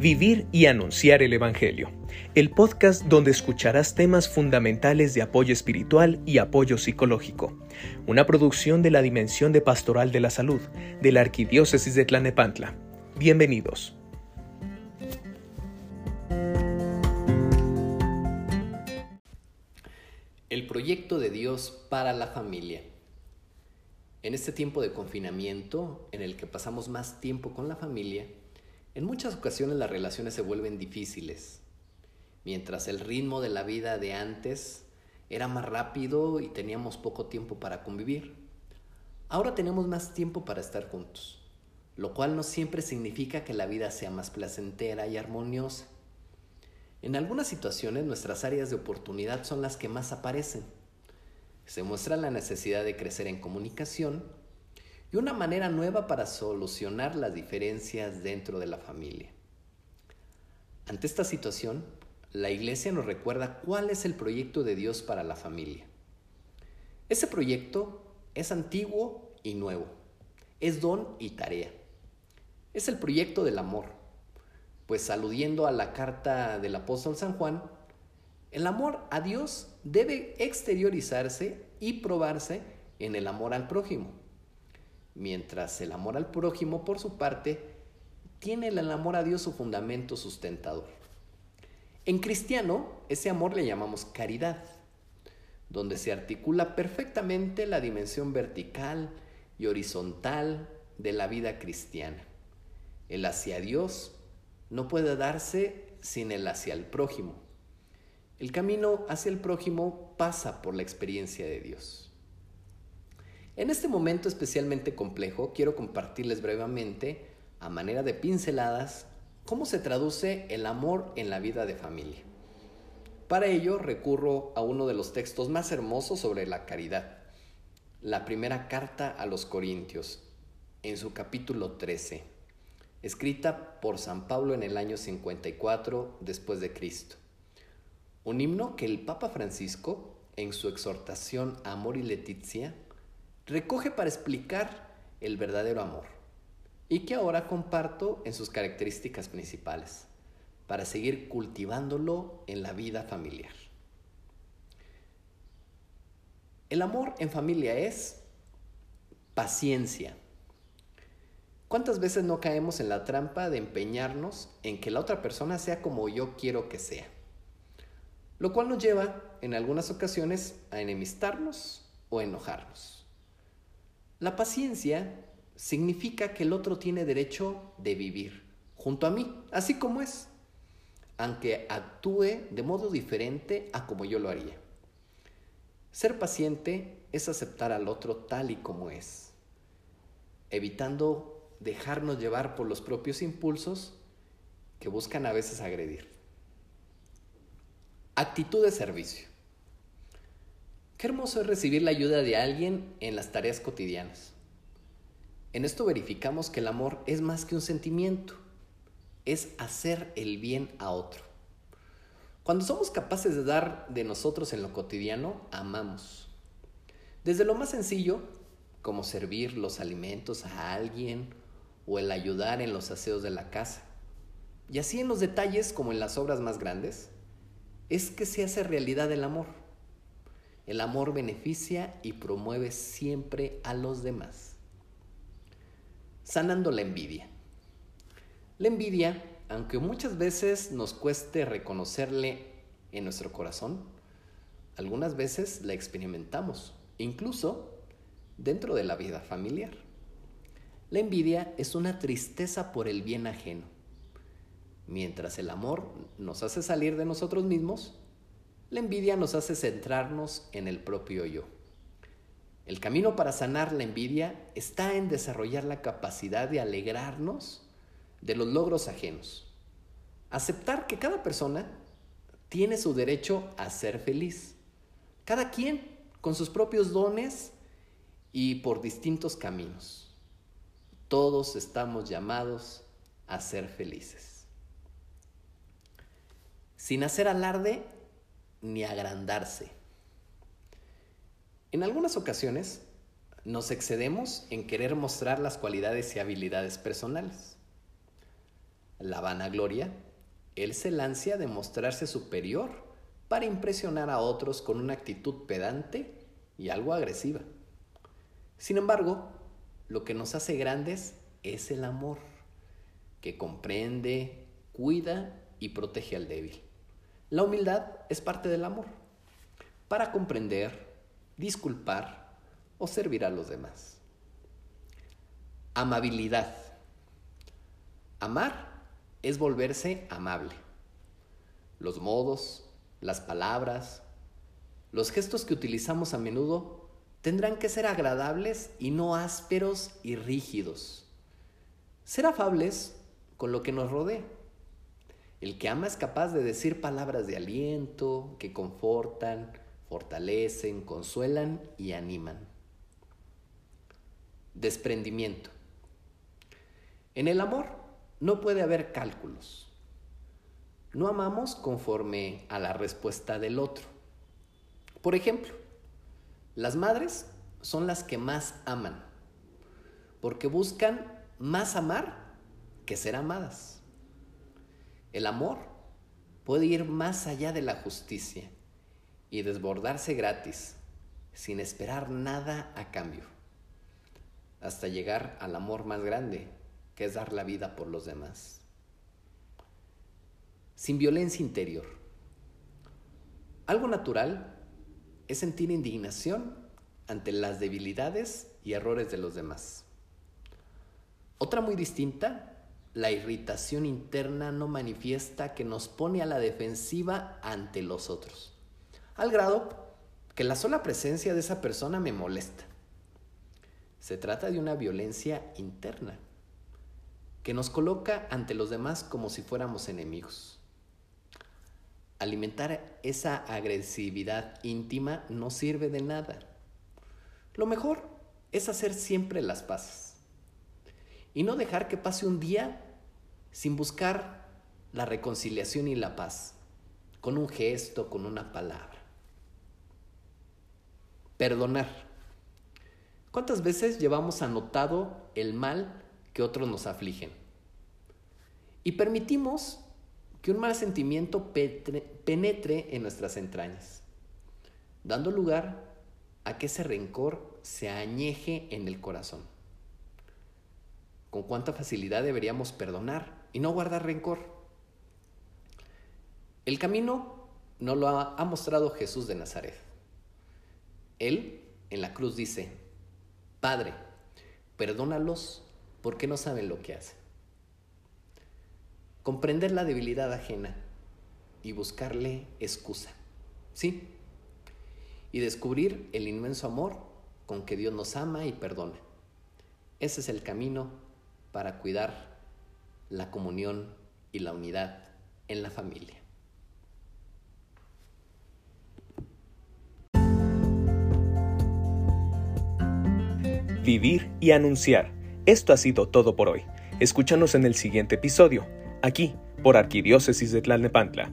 Vivir y Anunciar el Evangelio, el podcast donde escucharás temas fundamentales de apoyo espiritual y apoyo psicológico, una producción de la Dimensión de Pastoral de la Salud de la Arquidiócesis de Tlanepantla. Bienvenidos. El proyecto de Dios para la familia. En este tiempo de confinamiento, en el que pasamos más tiempo con la familia, en muchas ocasiones las relaciones se vuelven difíciles. Mientras el ritmo de la vida de antes era más rápido y teníamos poco tiempo para convivir, ahora tenemos más tiempo para estar juntos, lo cual no siempre significa que la vida sea más placentera y armoniosa. En algunas situaciones nuestras áreas de oportunidad son las que más aparecen. Se muestra la necesidad de crecer en comunicación, y una manera nueva para solucionar las diferencias dentro de la familia. Ante esta situación, la Iglesia nos recuerda cuál es el proyecto de Dios para la familia. Ese proyecto es antiguo y nuevo, es don y tarea. Es el proyecto del amor, pues aludiendo a la carta del apóstol San Juan, el amor a Dios debe exteriorizarse y probarse en el amor al prójimo mientras el amor al prójimo, por su parte, tiene el amor a Dios su fundamento sustentador. En cristiano, ese amor le llamamos caridad, donde se articula perfectamente la dimensión vertical y horizontal de la vida cristiana. El hacia Dios no puede darse sin el hacia el prójimo. El camino hacia el prójimo pasa por la experiencia de Dios. En este momento especialmente complejo, quiero compartirles brevemente, a manera de pinceladas, cómo se traduce el amor en la vida de familia. Para ello recurro a uno de los textos más hermosos sobre la caridad, la primera carta a los Corintios, en su capítulo 13, escrita por San Pablo en el año 54 después de Cristo. Un himno que el Papa Francisco, en su exhortación Amor y Leticia, recoge para explicar el verdadero amor y que ahora comparto en sus características principales para seguir cultivándolo en la vida familiar. El amor en familia es paciencia. ¿Cuántas veces no caemos en la trampa de empeñarnos en que la otra persona sea como yo quiero que sea? Lo cual nos lleva en algunas ocasiones a enemistarnos o enojarnos. La paciencia significa que el otro tiene derecho de vivir junto a mí, así como es, aunque actúe de modo diferente a como yo lo haría. Ser paciente es aceptar al otro tal y como es, evitando dejarnos llevar por los propios impulsos que buscan a veces agredir. Actitud de servicio. Qué hermoso es recibir la ayuda de alguien en las tareas cotidianas. En esto verificamos que el amor es más que un sentimiento, es hacer el bien a otro. Cuando somos capaces de dar de nosotros en lo cotidiano, amamos. Desde lo más sencillo, como servir los alimentos a alguien o el ayudar en los aseos de la casa. Y así en los detalles como en las obras más grandes, es que se hace realidad el amor. El amor beneficia y promueve siempre a los demás. Sanando la envidia. La envidia, aunque muchas veces nos cueste reconocerle en nuestro corazón, algunas veces la experimentamos, incluso dentro de la vida familiar. La envidia es una tristeza por el bien ajeno. Mientras el amor nos hace salir de nosotros mismos, la envidia nos hace centrarnos en el propio yo. El camino para sanar la envidia está en desarrollar la capacidad de alegrarnos de los logros ajenos. Aceptar que cada persona tiene su derecho a ser feliz. Cada quien con sus propios dones y por distintos caminos. Todos estamos llamados a ser felices. Sin hacer alarde ni agrandarse. En algunas ocasiones nos excedemos en querer mostrar las cualidades y habilidades personales. la vanagloria, él se lancia de mostrarse superior para impresionar a otros con una actitud pedante y algo agresiva. Sin embargo, lo que nos hace grandes es el amor, que comprende, cuida y protege al débil. La humildad es parte del amor, para comprender, disculpar o servir a los demás. Amabilidad. Amar es volverse amable. Los modos, las palabras, los gestos que utilizamos a menudo tendrán que ser agradables y no ásperos y rígidos. Ser afables con lo que nos rodea. El que ama es capaz de decir palabras de aliento que confortan, fortalecen, consuelan y animan. Desprendimiento. En el amor no puede haber cálculos. No amamos conforme a la respuesta del otro. Por ejemplo, las madres son las que más aman, porque buscan más amar que ser amadas. El amor puede ir más allá de la justicia y desbordarse gratis, sin esperar nada a cambio, hasta llegar al amor más grande, que es dar la vida por los demás. Sin violencia interior. Algo natural es sentir indignación ante las debilidades y errores de los demás. Otra muy distinta, la irritación interna no manifiesta que nos pone a la defensiva ante los otros, al grado que la sola presencia de esa persona me molesta. Se trata de una violencia interna que nos coloca ante los demás como si fuéramos enemigos. Alimentar esa agresividad íntima no sirve de nada. Lo mejor es hacer siempre las paces y no dejar que pase un día sin buscar la reconciliación y la paz, con un gesto, con una palabra. Perdonar. ¿Cuántas veces llevamos anotado el mal que otros nos afligen? Y permitimos que un mal sentimiento penetre en nuestras entrañas, dando lugar a que ese rencor se añeje en el corazón. Con cuánta facilidad deberíamos perdonar y no guardar rencor. El camino no lo ha, ha mostrado Jesús de Nazaret. Él en la cruz dice, Padre, perdónalos porque no saben lo que hacen comprender la debilidad ajena y buscarle excusa. ¿Sí? Y descubrir el inmenso amor con que Dios nos ama y perdona. Ese es el camino para cuidar la comunión y la unidad en la familia. Vivir y anunciar. Esto ha sido todo por hoy. Escúchanos en el siguiente episodio aquí por Arquidiócesis de Tlalnepantla.